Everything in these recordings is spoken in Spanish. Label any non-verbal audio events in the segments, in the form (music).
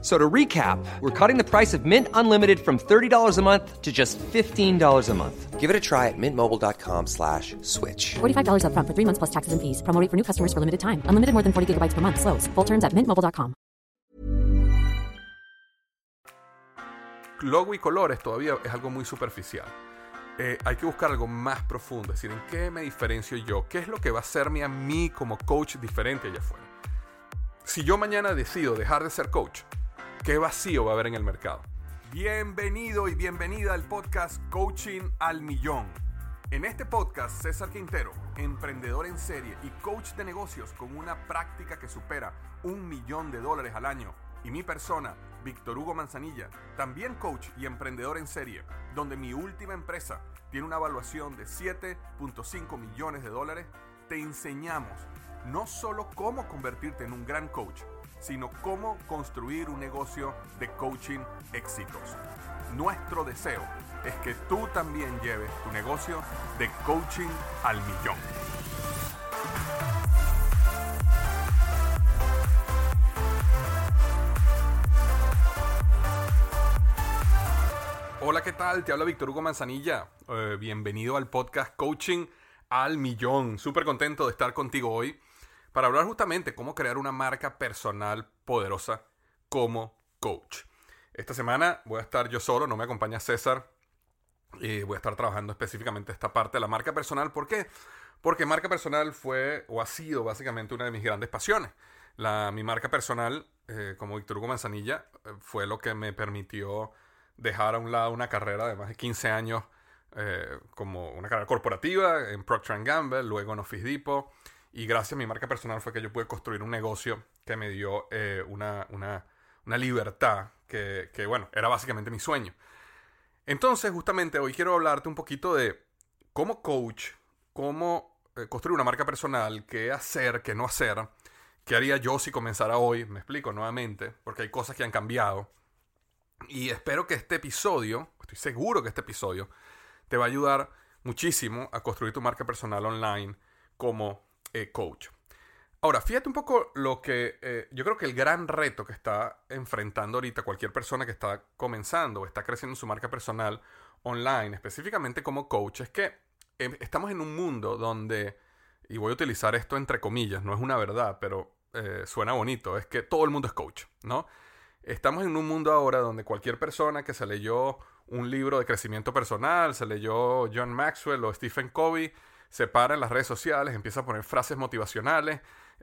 So to recap, we're cutting the price of Mint Unlimited from $30 a month to just $15 a month. Give it a try at mintmobile.com slash switch. $45 upfront for three months plus taxes and fees. Promo rate for new customers for limited time. Unlimited more than 40 gigabytes per month. Slows. Full terms at mintmobile.com. Logo y colores todavía es algo muy superficial. Eh, hay que buscar algo más profundo. Es decir, ¿en qué me diferencio yo? ¿Qué es lo que va a hacerme a mí como coach diferente allá afuera? Si yo mañana decido dejar de ser coach, ¿qué vacío va a haber en el mercado? Bienvenido y bienvenida al podcast Coaching al Millón. En este podcast, César Quintero, emprendedor en serie y coach de negocios con una práctica que supera un millón de dólares al año, y mi persona, Víctor Hugo Manzanilla, también coach y emprendedor en serie, donde mi última empresa tiene una evaluación de 7.5 millones de dólares, te enseñamos no solo cómo convertirte en un gran coach, sino cómo construir un negocio de coaching exitoso. Nuestro deseo es que tú también lleves tu negocio de coaching al millón. Hola, ¿qué tal? Te habla Víctor Hugo Manzanilla. Eh, bienvenido al podcast Coaching al Millón. Súper contento de estar contigo hoy para hablar justamente cómo crear una marca personal poderosa como coach. Esta semana voy a estar yo solo, no me acompaña César. Y voy a estar trabajando específicamente esta parte de la marca personal. ¿Por qué? Porque marca personal fue o ha sido básicamente una de mis grandes pasiones. La, mi marca personal, eh, como Víctor Hugo Manzanilla, eh, fue lo que me permitió dejar a un lado una carrera de más de 15 años eh, como una carrera corporativa en Procter Gamble, luego en Office Depot. Y gracias a mi marca personal fue que yo pude construir un negocio que me dio una, una, una, libertad que, que, bueno, era básicamente mi sueño. Entonces, justamente hoy quiero hablarte un poquito de cómo coach, cómo eh, construir una marca personal, qué hacer, qué no hacer, qué haría yo si comenzara hoy, me explico nuevamente, porque hay cosas que han cambiado. Y espero que este episodio, estoy seguro que este episodio, te va a ayudar muchísimo a construir tu marca personal online como eh, coach. Ahora, fíjate un poco lo que eh, yo creo que el gran reto que está enfrentando ahorita cualquier persona que está comenzando o está creciendo su marca personal online, específicamente como coach, es que eh, estamos en un mundo donde, y voy a utilizar esto entre comillas, no es una verdad, pero suena bonito, es que todo el mundo es coach, ¿no? Estamos en un mundo ahora donde cualquier persona que se leyó un libro de crecimiento personal, se leyó John Maxwell o Stephen Covey, se para en las redes sociales, empieza a poner frases motivacionales,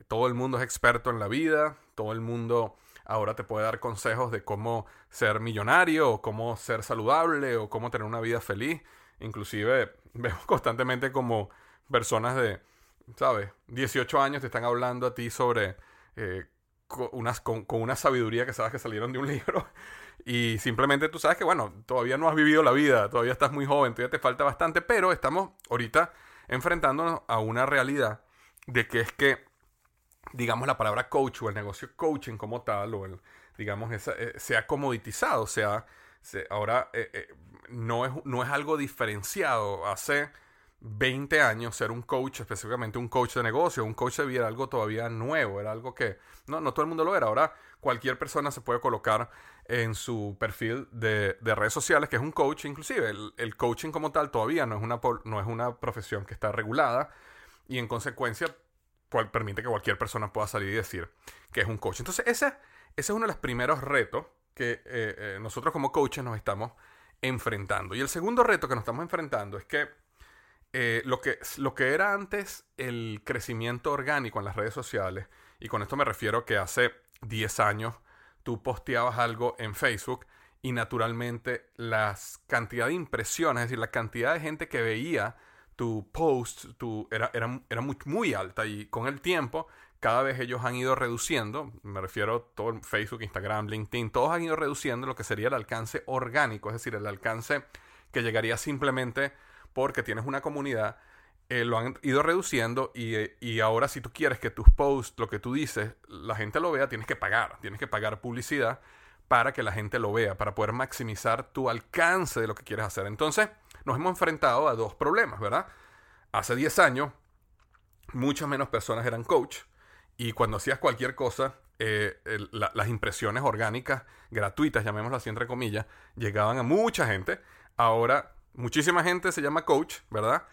todo el mundo es experto en la vida, todo el mundo ahora te puede dar consejos de cómo ser millonario o cómo ser saludable o cómo tener una vida feliz. Inclusive (laughs) vemos constantemente como personas de, ¿sabes? 18 años te están hablando a ti sobre eh, con, unas, con, una sabiduría que sabes que salieron de un (laughs) libro. Y simplemente tú sabes que, bueno, todavía no has vivido la vida, todavía estás muy joven, todavía te falta bastante, pero estamos ahorita enfrentándonos a una realidad de que es que digamos, la palabra coach o el negocio coaching como tal, o el, digamos, eh, se ha comoditizado, ahora eh, eh, no, es, no es algo diferenciado. Hace 20 años ser un coach, específicamente un coach de negocio, un coach de vida, era algo todavía nuevo, era algo que no, no todo el mundo lo era. Ahora cualquier persona se puede colocar en su perfil de, de redes sociales que es un coach, inclusive el, coaching como tal todavía no es, una, no es una profesión que está regulada y en consecuencia permite que cualquier persona pueda salir y decir que es un coach. Entonces, ese, ese es uno de los primeros retos que eh, eh, nosotros como coaches nos estamos enfrentando. Y el segundo reto que nos estamos enfrentando es que, eh, lo que lo que era antes el crecimiento orgánico en las redes sociales, y con esto me refiero que hace 10 años tú posteabas algo en Facebook y naturalmente la cantidad de impresiones, es decir, la cantidad de gente que veía tu post tu, era, era, era muy, alta y con el tiempo cada vez ellos han ido reduciendo, me refiero a todo Facebook, Instagram, LinkedIn, todos han ido reduciendo lo que sería el alcance orgánico, es decir, el alcance que llegaría simplemente porque tienes una comunidad eh, lo han ido reduciendo y, eh, y ahora si tú quieres que tus posts, lo que tú dices, la gente lo vea, tienes que pagar, tienes que pagar publicidad para que la gente lo vea, para poder maximizar tu alcance de lo que quieres hacer. Entonces, nos hemos enfrentado a dos problemas, ¿verdad? Hace 10 años, muchas menos personas eran coach y cuando hacías cualquier cosa, eh, las impresiones orgánicas gratuitas, llamémoslo así entre comillas, llegaban a mucha gente. Ahora, muchísima gente se llama coach, ¿verdad?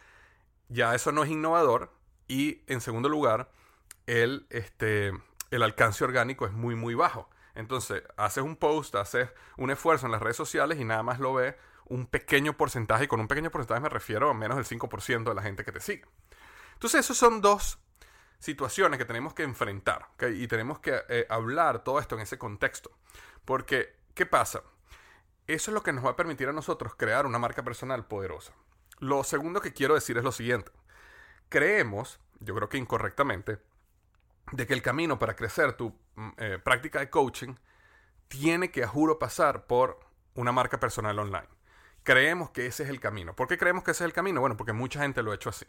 Ya eso no es innovador. Y en segundo lugar, el, este, el alcance orgánico es muy, muy bajo. Entonces, haces un post, haces un esfuerzo en las redes sociales y nada más lo ve un pequeño porcentaje. Y con un pequeño porcentaje me refiero a menos del 5% de la gente que te sigue. Entonces, esos son dos situaciones que tenemos que enfrentar ¿ok? y tenemos que eh, hablar todo esto en ese contexto. Porque, ¿qué pasa? Eso es lo que nos va a permitir a nosotros crear una marca personal poderosa. Lo segundo que quiero decir es lo siguiente. Creemos, yo creo que incorrectamente, de que el camino para crecer tu mm, eh, práctica de coaching tiene que, a juro, pasar por una marca personal online. Creemos que ese es el camino. ¿Por qué creemos que ese es el camino? Bueno, porque mucha gente lo ha hecho así.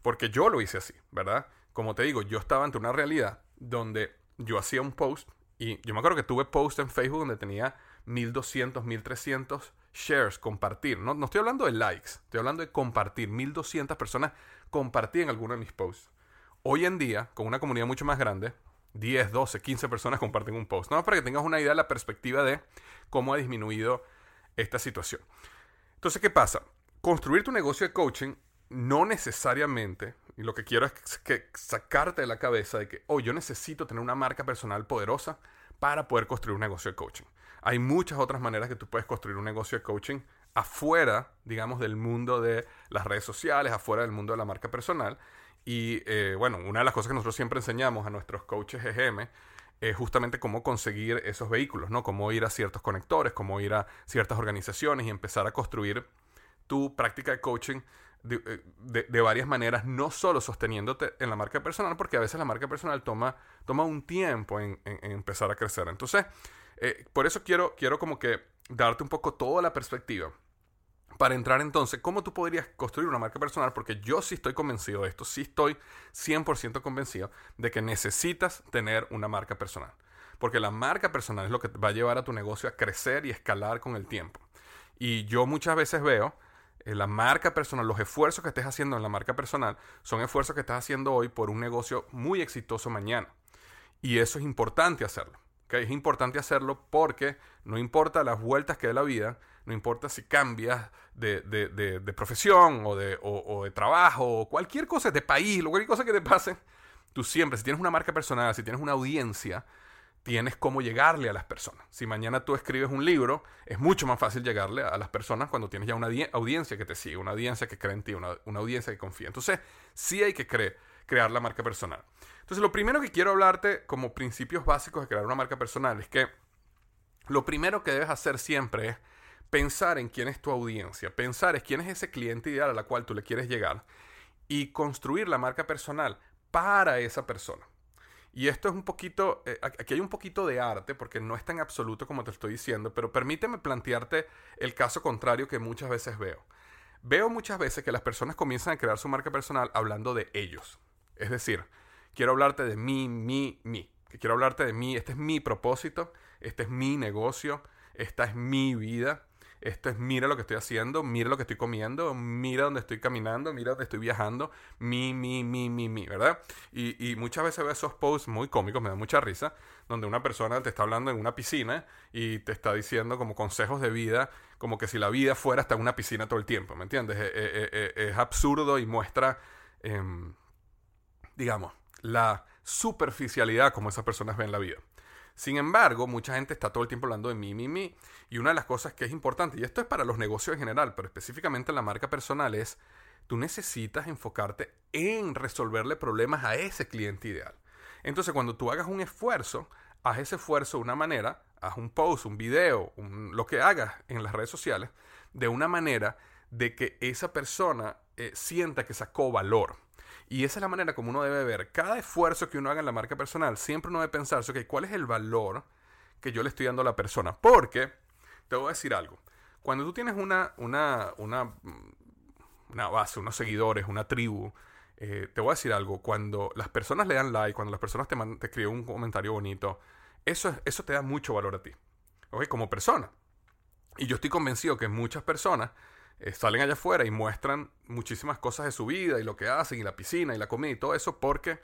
Porque yo lo hice así, ¿verdad? Como te digo, yo estaba ante una realidad donde yo hacía un post y yo me acuerdo que tuve post en Facebook donde tenía 1200, 1300 shares, compartir. No, no estoy hablando de likes, estoy hablando de compartir. 1200 personas compartían alguno de mis posts. Hoy en día, con una comunidad mucho más grande, 10, 12, 15 personas comparten un post. No, para que tengas una idea de la perspectiva de cómo ha disminuido esta situación. Entonces, ¿qué pasa? Construir tu negocio de coaching no necesariamente, y lo que quiero es que sacarte de la cabeza de que, oh, yo necesito tener una marca personal poderosa para poder construir un negocio de coaching. Hay muchas otras maneras que tú puedes construir un negocio de coaching afuera, digamos, del mundo de las redes sociales, afuera del mundo de la marca personal. Y eh, bueno, una de las cosas que nosotros siempre enseñamos a nuestros coaches EGM es justamente cómo conseguir esos vehículos, ¿no? Cómo ir a ciertos conectores, cómo ir a ciertas organizaciones y empezar a construir tu práctica de coaching de, eh, varias maneras, no solo sosteniéndote en la marca personal, porque a veces la marca personal toma, toma un tiempo en- en empezar a crecer. Entonces, eh, por eso quiero, quiero como que darte un poco toda la perspectiva para entrar entonces, ¿cómo tú podrías construir una marca personal? Porque yo sí estoy convencido de esto, sí estoy 100% convencido de que necesitas tener una marca personal. Porque la marca personal es lo que va a llevar a tu negocio a crecer y escalar con el tiempo. Y yo muchas veces veo eh, la marca personal, los esfuerzos que estés haciendo en la marca personal, son esfuerzos que estás haciendo hoy por un negocio muy exitoso mañana. Y eso es importante hacerlo. ¿Ok? Es importante hacerlo porque no importa las vueltas que dé la vida, no importa si cambias de, de- de- profesión o de, o- de trabajo o cualquier cosa, de país, cualquier cosa que te pase, tú siempre, si tienes una marca personal, si tienes una audiencia, tienes cómo llegarle a las personas. Si mañana tú escribes un libro, es mucho más fácil llegarle a las personas cuando tienes ya una die- audiencia que te sigue, una audiencia que cree en ti, una, una audiencia que confía. Entonces, sí hay que cre- crear la marca personal. Entonces, lo primero que quiero hablarte como principios básicos de crear una marca personal es que lo primero que debes hacer siempre es pensar en quién es tu audiencia, pensar en quién es ese cliente ideal a la cual tú le quieres llegar y construir la marca personal para esa persona. Y esto es un poquito, eh, aquí hay un poquito de arte, porque no es tan absoluto como te estoy diciendo, pero permíteme plantearte el caso contrario que muchas veces veo. Veo muchas veces que las personas comienzan a crear su marca personal hablando de ellos. Es decir, quiero hablarte de mí, mí, mí. Que quiero hablarte de mí, este es mi propósito, este es mi negocio, esta es mi vida, esto es mira lo que estoy haciendo, mira lo que estoy comiendo, mira dónde estoy caminando, mira dónde estoy viajando, mi, mi, mi, mi, mi, ¿verdad? Y, muchas veces veo esos posts muy cómicos, me da mucha risa, donde una persona te está hablando en una piscina y te está diciendo como consejos de vida, como que si la vida fuera hasta una piscina todo el tiempo, ¿me entiendes? Eh, eh, eh, es absurdo y muestra, em, digamos, la superficialidad como esas personas ven la vida. Sin embargo, mucha gente está todo el tiempo hablando de mí, mí, mí. Y una de las cosas que es importante, y esto es para los negocios en general, pero específicamente en la marca personal, es tú necesitas enfocarte en resolverle problemas a ese cliente ideal. Entonces, cuando tú hagas un esfuerzo, haz ese esfuerzo de una manera, haz un post, un video, lo que hagas en las redes sociales, de una manera de que esa persona eh, sienta que sacó valor. Y esa es la manera como uno debe ver cada esfuerzo que uno haga en la marca personal. Siempre uno debe pensarse, ok, ¿cuál es el valor que yo le estoy dando a la persona? Porque, te voy a decir algo, cuando tú tienes una, una, una, mm, una base, unos seguidores, una tribu. Eh, te voy a decir algo, cuando las personas le dan like, cuando las personas te, te escriben un comentario bonito, eso, eso te da mucho valor a ti, ¿ok? Como persona. Y yo estoy convencido que muchas personas eh, salen allá afuera y muestran muchísimas cosas de su vida y lo que hacen y la piscina y la comida y todo eso porque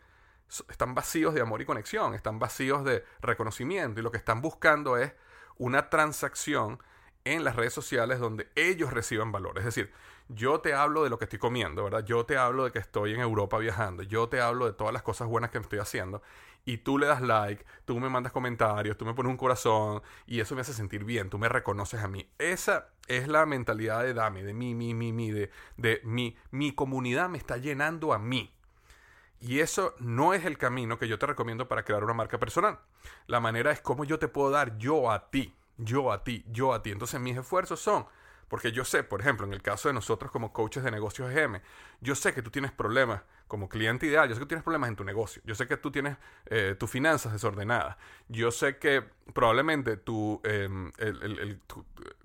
están vacíos de amor y conexión, están vacíos de reconocimiento y lo que están buscando es una transacción en las redes sociales donde ellos reciban valor. Es decir, yo te hablo de lo que estoy comiendo, ¿verdad? Yo te hablo de que estoy en Europa viajando, yo te hablo de todas las cosas buenas que estoy haciendo y tú le das like, tú me mandas comentarios, tú me pones un corazón y eso me hace sentir bien, tú me reconoces a mí. Esa es la mentalidad de Dame, de mí, mí, mí, mí, de, de mi, mi comunidad me está llenando a mí. Y eso no es el camino que yo te recomiendo para crear una marca personal. La manera es cómo yo te puedo dar yo a ti, yo a ti, yo a ti. Entonces mis esfuerzos son, porque yo sé, por ejemplo, en el caso de nosotros como coaches de negocios EGM, yo sé que tú tienes problemas como cliente ideal, yo sé que tú tienes problemas en tu negocio, yo sé que tú tienes eh, tus finanzas desordenadas, yo sé que probablemente tu, em,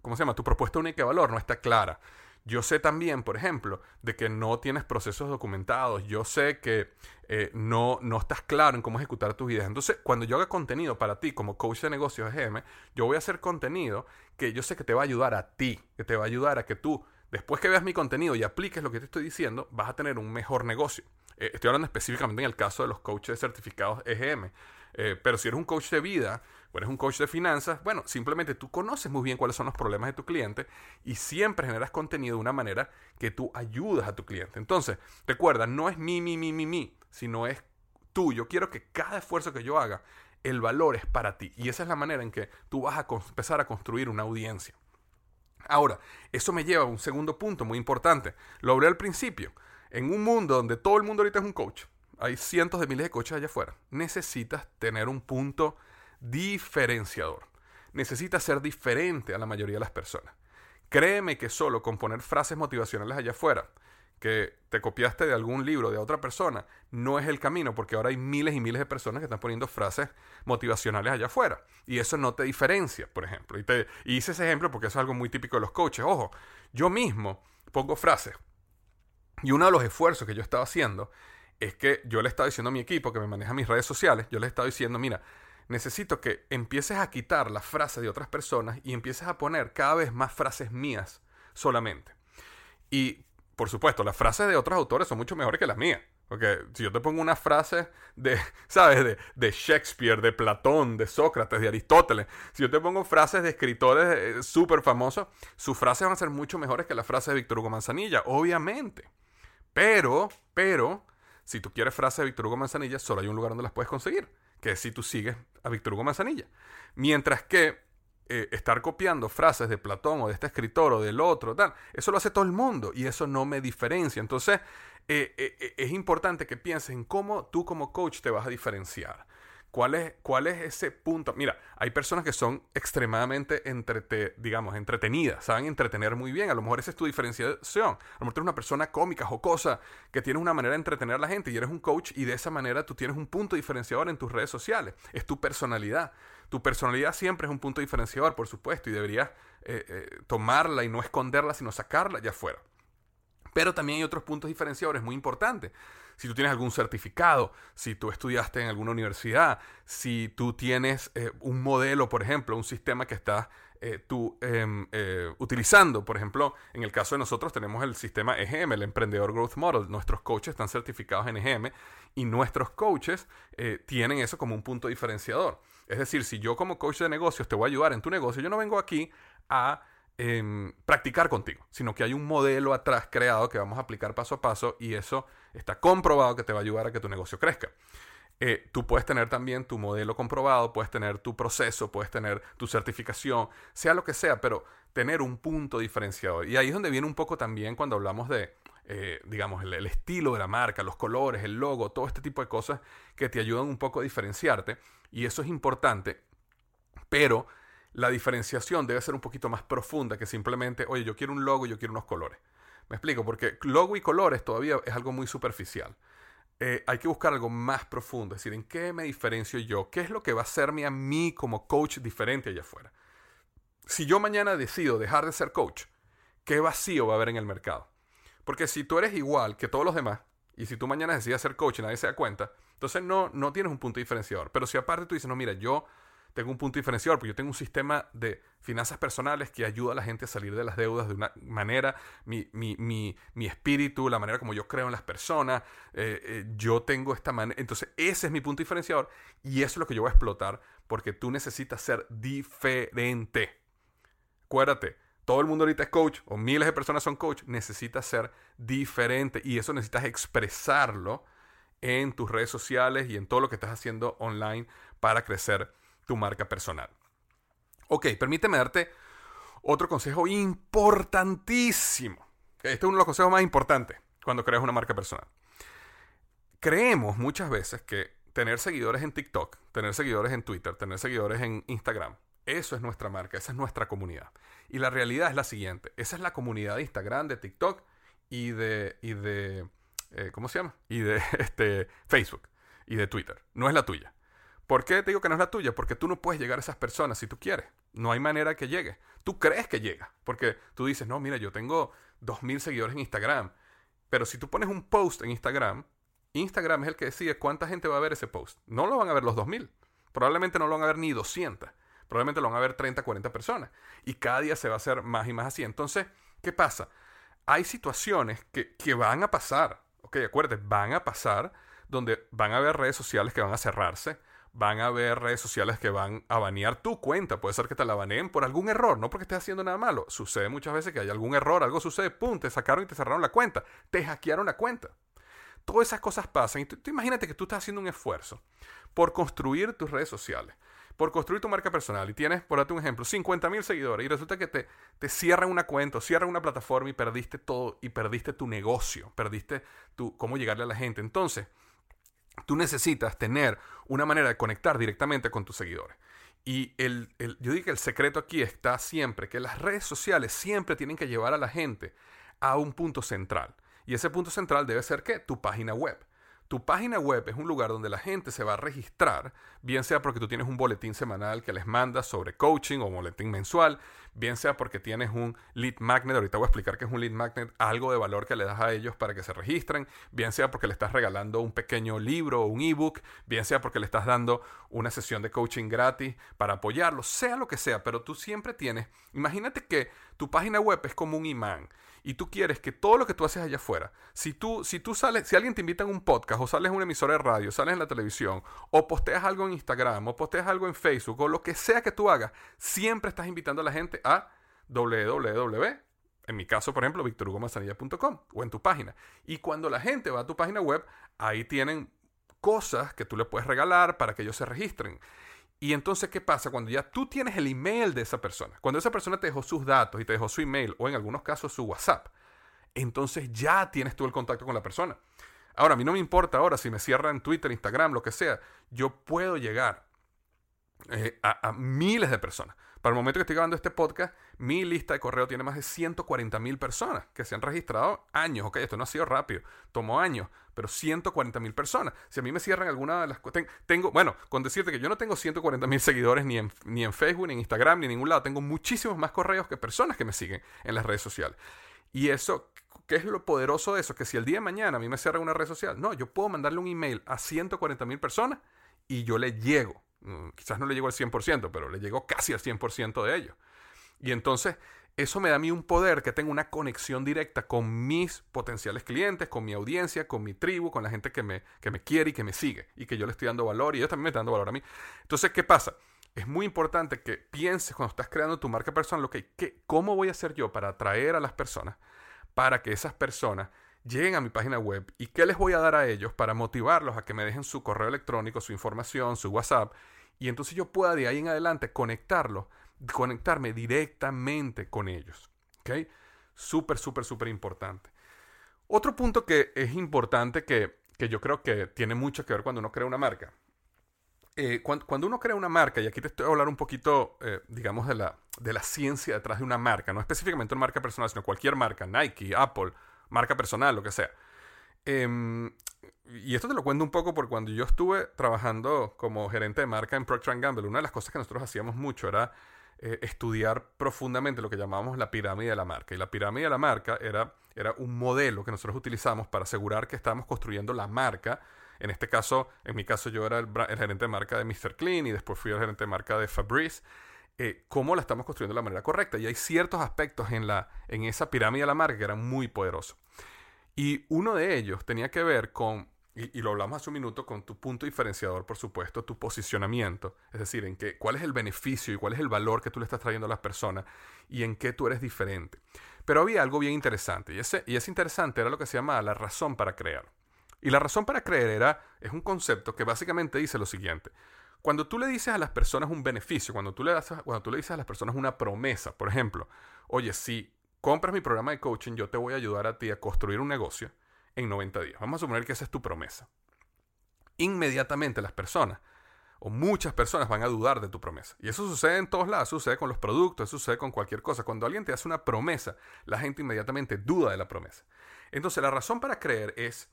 ¿cómo se llama? Tu propuesta única de valor no está clara. Yo sé también, por ejemplo, de que no tienes procesos documentados. Yo sé que eh, no, no estás claro en cómo ejecutar tus ideas. Entonces, cuando yo haga contenido para ti como coach de negocios GM, yo voy a hacer contenido que yo sé que te va a ayudar a ti, que te va a ayudar a que tú, después que veas mi contenido y apliques lo que te estoy diciendo, vas a tener un mejor negocio. Eh, estoy hablando específicamente en el caso de los coaches certificados EGM. Eh, pero si eres un coach de vida o eres un coach de finanzas, bueno, simplemente tú conoces muy bien cuáles son los problemas de tu cliente y siempre generas contenido de una manera que tú ayudas a tu cliente. Entonces, recuerda, no es mi, mi, mi, mi, mi, sino es tú. Yo quiero que cada esfuerzo que yo haga, el valor es para ti. Y esa es la manera en que tú vas a empezar a construir una audiencia. Ahora, eso me lleva a un segundo punto muy importante. Lo hablé al principio. En un mundo donde todo el mundo ahorita es un coach, hay cientos de miles de coches allá afuera. Necesitas tener un punto diferenciador. Necesitas ser diferente a la mayoría de las personas. Créeme que solo con poner frases motivacionales allá afuera, que te copiaste de algún libro de otra persona, no es el camino, porque ahora hay miles y miles de personas que están poniendo frases motivacionales allá afuera. Y eso no te diferencia, por ejemplo. Y, hice ese ejemplo porque eso es algo muy típico de los coaches. Ojo, yo mismo pongo frases. Y uno de los esfuerzos que yo estaba haciendo es que yo le estaba diciendo a mi equipo que me maneja mis redes sociales, yo le estaba diciendo, mira, necesito que empieces a quitar las frases de otras personas y empieces a poner cada vez más frases mías solamente. Y, por supuesto, las frases de otros autores son mucho mejores que las mías. Porque si yo te pongo una frase de, (laughs) ¿sabes? De, Shakespeare, de Platón, de Sócrates, de Aristóteles. Si yo te pongo frases de escritores eh, súper famosos, sus frases van a ser mucho mejores que las frases de Víctor Hugo Manzanilla, obviamente. Pero, pero, si tú quieres frases de Víctor Hugo Manzanilla, solo hay un lugar donde las puedes conseguir, que si tú sigues a Víctor Hugo Manzanilla. Mientras que eh, estar copiando frases de Platón o de este escritor o del otro, eso lo hace todo el mundo y eso no me diferencia. Entonces, eh, eh, es importante que pienses en cómo tú como coach te vas a diferenciar. ¿Cuál es, ¿Cuál es ese punto? Mira, hay personas que son extremadamente, entrete, digamos, entretenidas, saben entretener muy bien. A lo mejor esa es tu diferenciación. A lo mejor tú eres una persona cómica, jocosa, que tienes una manera de entretener a la gente y eres un coach y de esa manera tú tienes un punto diferenciador en tus redes sociales. Es tu personalidad. Tu personalidad siempre es un punto diferenciador, por supuesto, y deberías eh, eh, tomarla y no esconderla, sino sacarla ya afuera. Pero también hay otros puntos diferenciadores muy importantes si tú tienes algún certificado, si tú estudiaste en alguna universidad, si tú tienes eh, un modelo, por ejemplo, un sistema que estás eh, tú em, eh, utilizando. Por ejemplo, en el caso de nosotros tenemos el sistema EGM, el Emprendedor Growth Model. Nuestros coaches están certificados en EGM y nuestros coaches tienen eso como un punto diferenciador. Es decir, si yo como coach de negocios te voy a ayudar en tu negocio, yo no vengo aquí a em, practicar contigo, sino que hay un modelo atrás creado que vamos a aplicar paso a paso y eso está comprobado que te va a ayudar a que tu negocio crezca. Eh, tú puedes tener también tu modelo comprobado, puedes tener tu proceso, puedes tener tu certificación, sea lo que sea, pero tener un punto diferenciador. Y ahí es donde viene un poco también cuando hablamos de, eh, digamos, el, estilo de la marca, los colores, el logo, todo este tipo de cosas que te ayudan un poco a diferenciarte. Y eso es importante, pero la diferenciación debe ser un poquito más profunda que simplemente, oye, yo quiero un logo yo quiero unos colores. Me explico, porque logo y colores todavía es algo muy superficial. Eh, hay que buscar algo más profundo, es decir, ¿en qué me diferencio yo? ¿Qué es lo que va a hacerme a mí como coach diferente allá afuera? Si yo mañana decido dejar de ser coach, ¿qué vacío va a haber en el mercado? Porque si tú eres igual que todos los demás, y si tú mañana decides ser coach y nadie se da cuenta, entonces no, no tienes un punto diferenciador. Pero si aparte tú dices, no, mira, yo tengo un punto diferenciador, porque yo tengo un sistema de finanzas personales que ayuda a la gente a salir de las deudas de una manera, mi, mi, mi, mi espíritu, la manera como yo creo en las personas, eh, eh, yo tengo esta manera, entonces ese es mi punto diferenciador y eso es lo que yo voy a explotar, porque tú necesitas ser diferente. Acuérdate, todo el mundo ahorita es coach o miles de personas son coach, necesitas ser diferente y eso necesitas expresarlo en tus redes sociales y en todo lo que estás haciendo online para crecer tu marca personal. Ok, permíteme darte otro consejo importantísimo. Este es uno de los consejos más importantes cuando creas una marca personal. Creemos muchas veces que tener seguidores en TikTok, tener seguidores en Twitter, tener seguidores en Instagram, eso es nuestra marca, esa es nuestra comunidad. Y la realidad es la siguiente, esa es la comunidad de Instagram, de TikTok y de, y de eh, ¿cómo se llama? Y de (laughs) este, Facebook y de Twitter. No es la tuya. ¿Por qué te digo que no es la tuya? Porque tú no puedes llegar a esas personas si tú quieres. No hay manera que llegue. Tú crees que llega. Porque tú dices, no, mira, yo tengo 2.000 seguidores en Instagram. Pero si tú pones un post en Instagram, Instagram es el que decide cuánta gente va a ver ese post. No lo van a ver los 2.000. Probablemente no lo van a ver ni 200. Probablemente lo van a ver 30, 40 personas. Y cada día se va a hacer más y más así. Entonces, ¿qué pasa? Hay situaciones que, que van a pasar. Ok, acuérdate, van a pasar donde van a haber redes sociales que van a cerrarse van a haber redes sociales que van a banear tu cuenta. Puede ser que te la baneen por algún error, no porque estés haciendo nada malo. Sucede muchas veces que hay algún error, algo sucede, pum, te sacaron y te cerraron la cuenta. Te hackearon la cuenta. Todas esas cosas pasan. Y tú, imagínate que tú estás haciendo un esfuerzo por construir tus redes sociales, por construir tu marca personal y tienes, por darte un ejemplo, 50 mil seguidores y resulta que te, te cierran una cuenta o cierran una plataforma y perdiste todo y perdiste tu negocio, perdiste tu, cómo llegarle a la gente. Entonces, tú necesitas tener una manera de conectar directamente con tus seguidores. Y el, yo digo que el secreto aquí está siempre, que las redes sociales siempre tienen que llevar a la gente a un punto central. Y ese punto central debe ser ¿qué? Tu página web. Tu página web es un lugar donde la gente se va a registrar, bien sea porque tú tienes un boletín semanal que les mandas sobre coaching o boletín mensual, bien sea porque tienes un lead magnet, ahorita voy a explicar qué es un lead magnet, algo de valor que le das a ellos para que se registren, bien sea porque le estás regalando un pequeño libro o un ebook, bien sea porque le estás dando una sesión de coaching gratis para apoyarlo, sea lo que sea, pero tú siempre tienes, imagínate que tu página web es como un imán y tú quieres que todo lo que tú haces allá afuera, si tú, si tú sales, si alguien te invita a un podcast o sales a una emisora de radio, sales en la televisión o posteas algo en Instagram o posteas algo en Facebook o lo que sea que tú hagas, siempre estás invitando a la gente a www. En mi caso, por ejemplo, victorhugomanzanilla.com o en tu página. Y cuando la gente va a tu página web, ahí tienen cosas que tú le puedes regalar para que ellos se registren. Y entonces, ¿qué pasa? Cuando ya tú tienes el email de esa persona, cuando esa persona te dejó sus datos y te dejó su email o en algunos casos su WhatsApp, entonces ya tienes tú el contacto con la persona. Ahora, a mí no me importa ahora si me cierran Twitter, Instagram, lo que sea. Yo puedo llegar eh, a, miles de personas. Para el momento que estoy grabando este podcast, mi lista de correo tiene más de 140 mil personas que se han registrado años. Ok, esto no ha sido rápido, tomó años, pero 140 mil personas. Si a mí me cierran alguna de las cosas, tengo, bueno, con decirte que yo no tengo 140 mil seguidores ni en, ni en Facebook, ni en Instagram, ni en ningún lado. Tengo muchísimos más correos que personas que me siguen en las redes sociales. Y eso, ¿qué es lo poderoso de eso? Que si el día de mañana a mí me cierran una red social, no, yo puedo mandarle un email a 140 mil personas y yo le llego. Mm, quizás no le llego al 100%, pero le llego casi al 100% de ellos. Y entonces eso me da a mí un poder que tengo una conexión directa con mis potenciales clientes, con mi audiencia, con mi tribu, con la gente que me, que me quiere y que me sigue y que yo le estoy dando valor y ellos también me están dando valor a mí. Entonces, ¿qué pasa? Es muy importante que pienses cuando estás creando tu marca personal, que, ¿cómo voy a hacer yo para atraer a las personas para que esas personas lleguen a mi página web y qué les voy a dar a ellos para motivarlos a que me dejen su correo electrónico, su información, su WhatsApp y entonces yo pueda de ahí en adelante conectarlos, conectarme directamente con ellos. ¿Ok? Súper, súper, súper importante. Otro punto que es importante que, yo creo que tiene mucho que ver cuando uno crea una marca. Eh, cuando, uno crea una marca, y aquí te estoy a hablar un poquito, eh, digamos, de la, de la ciencia detrás de una marca, no específicamente una marca personal, sino cualquier marca, Nike, Apple, marca personal, lo que sea. Em, y esto te lo cuento un poco porque cuando yo estuve trabajando como gerente de marca en Procter Gamble, una de las cosas que nosotros hacíamos mucho era eh, estudiar profundamente lo que llamamos la pirámide de la marca. Y la pirámide de la marca era, era un modelo que nosotros utilizamos para asegurar que estábamos construyendo la marca. En este caso, en mi caso yo era el, el gerente de marca de Mr. Clean y después fui el gerente de marca de Fabrice. Eh, cómo la estamos construyendo de la manera correcta. Y hay ciertos aspectos en, la, en esa pirámide de la marca que eran muy poderosos. Y uno de ellos tenía que ver con, y, y lo hablamos hace un minuto, con tu punto diferenciador, por supuesto, tu posicionamiento. Es decir, en qué, cuál es el beneficio y cuál es el valor que tú le estás trayendo a las personas y en qué tú eres diferente. Pero había algo bien interesante. Y ese, y ese interesante era lo que se llama la razón para crear. Y la razón para creer era, es un concepto que básicamente dice lo siguiente. Cuando tú le dices a las personas un beneficio, cuando tú le, das, cuando tú le dices a las personas una promesa, por ejemplo, oye, si compras mi programa de coaching, yo te voy a ayudar a ti a construir un negocio en 90 días. Vamos a suponer que esa es tu promesa. Inmediatamente las personas, o muchas personas, van a dudar de tu promesa. Y eso sucede en todos lados, sucede con los productos, sucede con cualquier cosa. Cuando alguien te hace una promesa, la gente inmediatamente duda de la promesa. Entonces la razón para creer es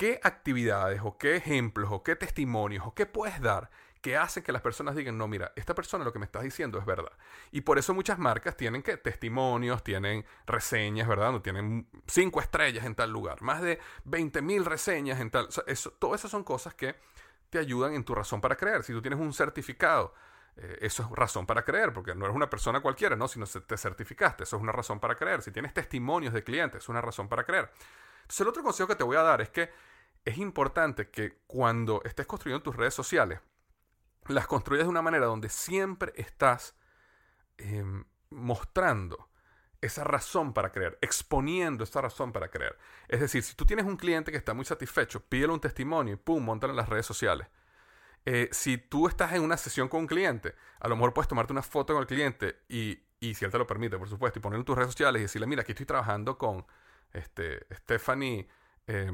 qué actividades o qué ejemplos o qué testimonios o qué puedes dar que hacen que las personas digan, no, mira, esta persona lo que me estás diciendo es verdad. Y por eso muchas marcas tienen que testimonios, tienen reseñas, ¿verdad? No tienen cinco estrellas en tal lugar, más de 20 mil reseñas en tal... eso, todas esas son cosas que te ayudan en tu razón para creer. Si tú tienes un certificado, eh, eso es razón para creer, porque no eres una persona cualquiera, ¿no? Sino te certificaste, eso es una razón para creer. Si tienes testimonios de clientes, es una razón para creer. Entonces el otro consejo que te voy a dar es que es importante que cuando estés construyendo tus redes sociales, las construyas de una manera donde siempre estás eh, mostrando esa razón para creer, exponiendo esa razón para creer. Es decir, si tú tienes un cliente que está muy satisfecho, pídele un testimonio y pum, montalo en las redes sociales. Eh, si tú estás en una sesión con un cliente, a lo mejor puedes tomarte una foto con el cliente y, y si él te lo permite, por supuesto, y ponerlo en tus redes sociales y decirle, mira, aquí estoy trabajando con este, Stephanie eh,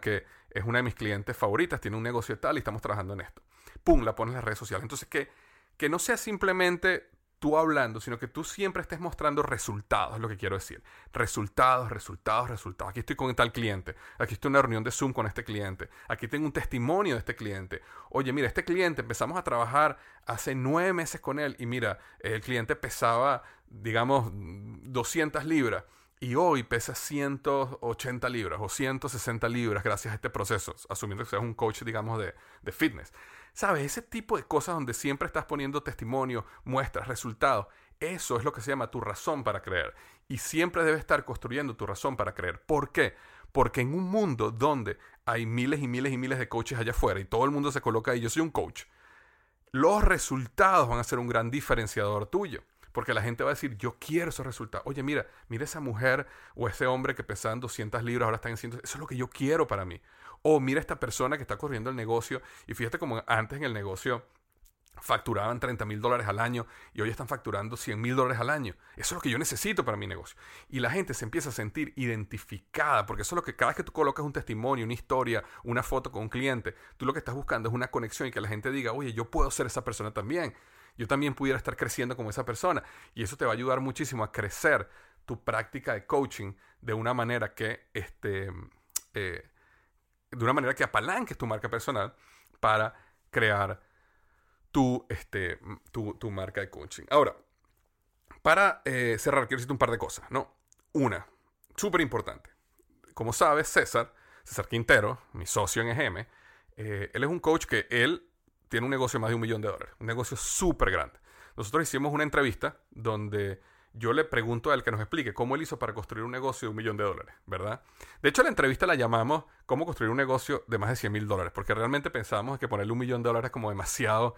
que es una de mis clientes favoritas, tiene un negocio tal y estamos trabajando en esto. Pum, la pones en las redes sociales. Entonces, que, que no sea simplemente tú hablando, sino que tú siempre estés mostrando resultados, es lo que quiero decir. Resultados, resultados, resultados. Aquí estoy con tal cliente, aquí estoy en una reunión de Zoom con este cliente, aquí tengo un testimonio de este cliente. Oye, mira, este cliente empezamos a trabajar hace nueve meses con él y mira, el cliente pesaba, digamos, 200 libras y hoy pesa 180 libras o 160 libras gracias a este proceso, asumiendo que seas un coach, digamos, de, de fitness. ¿Sabes? Ese tipo de cosas donde siempre estás poniendo testimonio, muestras, resultados, eso es lo que se llama tu razón para creer. Y siempre debes estar construyendo tu razón para creer. ¿Por qué? Porque en un mundo donde hay miles y miles y miles de coaches allá afuera y todo el mundo se coloca ahí, yo soy un coach, los resultados van a ser un gran diferenciador tuyo. Porque la gente va a decir, yo quiero esos resultados. Oye, mira, mira esa mujer o ese hombre que pesaban 200 libras, ahora están en 100. Eso es lo que yo quiero para mí. O mira esta persona que está corriendo el negocio. Y fíjate como antes en el negocio facturaban 30 mil dólares al año y hoy están facturando 100 mil dólares al año. Eso es lo que yo necesito para mi negocio. Y la gente se empieza a sentir identificada, porque eso es lo que cada vez que tú colocas un testimonio, una historia, una foto con un cliente, tú lo que estás buscando es una conexión y que la gente diga, oye, yo puedo ser esa persona también. Yo también pudiera estar creciendo como esa persona. Y eso te va a ayudar muchísimo a crecer tu práctica de coaching de una manera que, este, eh, de una manera que apalanques tu marca personal para crear tu, este, tu, tu marca de coaching. Ahora, para eh, cerrar, quiero decirte un par de cosas, ¿no? Una, súper importante. Como sabes, César, César Quintero, mi socio en EGM, eh, él es un coach que él tiene un negocio de más de un millón de dólares, un negocio súper grande. Nosotros hicimos una entrevista donde yo le pregunto a él que nos explique cómo él hizo para construir un negocio de un millón de dólares, ¿verdad? De hecho, la entrevista la llamamos cómo construir un negocio de más de 100 mil dólares, porque realmente pensábamos que ponerle un millón de dólares como demasiado,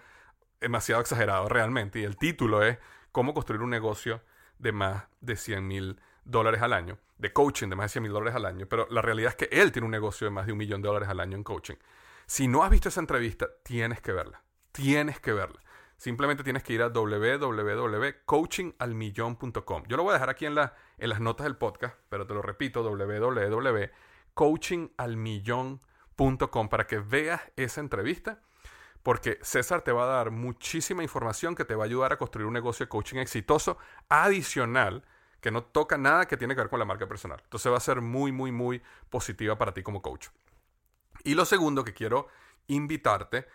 demasiado exagerado realmente. Y el título es cómo construir un negocio de más de 100 mil dólares al año, de coaching de más de 100 mil dólares al año, pero la realidad es que él tiene un negocio de más de un millón de dólares al año en coaching. Si no has visto esa entrevista, tienes que verla. Tienes que verla. Simplemente tienes que ir a www.coachingalmillón.com. Yo lo voy a dejar aquí en, la, en las notas del podcast, pero te lo repito, www.coachingalmillón.com para que veas esa entrevista, porque César te va a dar muchísima información que te va a ayudar a construir un negocio de coaching exitoso adicional que no toca nada que tiene que ver con la marca personal. Entonces va a ser muy, muy, muy positiva para ti como coach. Y lo segundo que quiero invitarte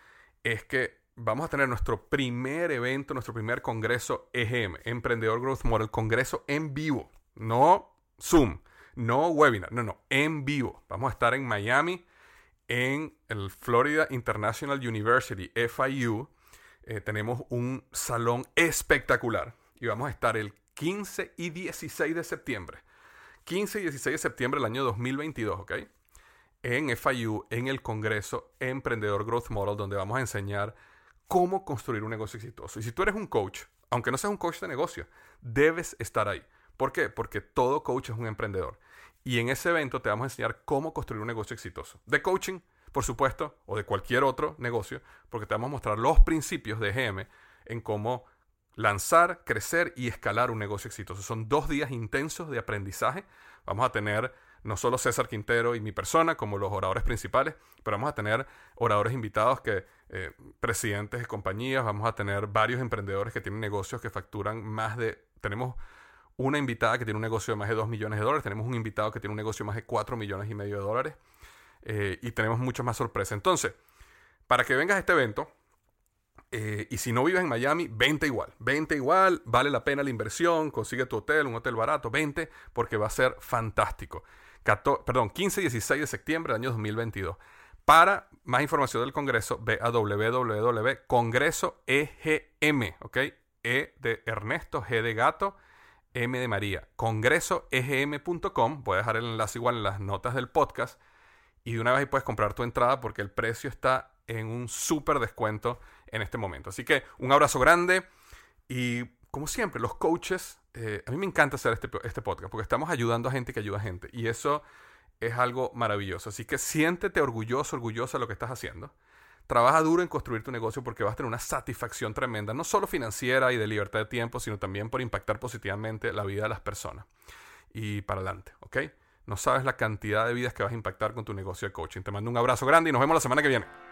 es que vamos a tener nuestro primer evento, nuestro primer congreso EGM, Emprendedor Growth Model, congreso en vivo, no Zoom, no webinar, no, no, en vivo. Vamos a estar en Miami, en el Florida International University, FIU. Eh, tenemos un salón espectacular y vamos a estar el 15 y 16 de septiembre. 15 y 16 de septiembre del año 2022, ¿ok? En FIU, en el Congreso Emprendedor Growth Model, donde vamos a enseñar cómo construir un negocio exitoso. Y si tú eres un coach, aunque no seas un coach de negocio, debes estar ahí. ¿Por qué? Porque todo coach es un emprendedor. Y en ese evento te vamos a enseñar cómo construir un negocio exitoso. De coaching, por supuesto, o de cualquier otro negocio, porque te vamos a mostrar los principios de GM en cómo lanzar, crecer y escalar un negocio exitoso. Son dos días intensos de aprendizaje. Vamos a tener no solo César Quintero y mi persona como los oradores principales, pero vamos a tener oradores invitados que eh, presidentes de compañías, vamos a tener varios emprendedores que tienen negocios que facturan más de, tenemos una invitada que tiene un negocio de más de 2 millones de dólares, tenemos un invitado que tiene un negocio de más de 4 millones y medio de dólares eh, y tenemos muchas más sorpresas. Entonces, para que vengas a este evento, eh, y si no vives en Miami, vente igual. Vente igual, vale la pena la inversión, consigue tu hotel, un hotel barato, vente, porque va a ser fantástico. Perdón, 15 y 16 de septiembre del año 2022. Para más información del Congreso, ve a www.congresoegm, ¿ok? E de Ernesto, G de Gato, M de María. Congresoegm.com. Voy a dejar el enlace igual en las notas del podcast. Y de una vez ahí puedes comprar tu entrada porque el precio está en un súper descuento en este momento. Así que un abrazo grande y como siempre, los coaches, eh, a mí me encanta hacer este, este podcast porque estamos ayudando a gente que ayuda a gente y eso es algo maravilloso. Así que siéntete orgulloso, orgullosa de lo que estás haciendo. Trabaja duro en construir tu negocio porque vas a tener una satisfacción tremenda, no solo financiera y de libertad de tiempo, sino también por impactar positivamente la vida de las personas. Y para adelante, ¿ok? No sabes la cantidad de vidas que vas a impactar con tu negocio de coaching. Te mando un abrazo grande y nos vemos la semana que viene.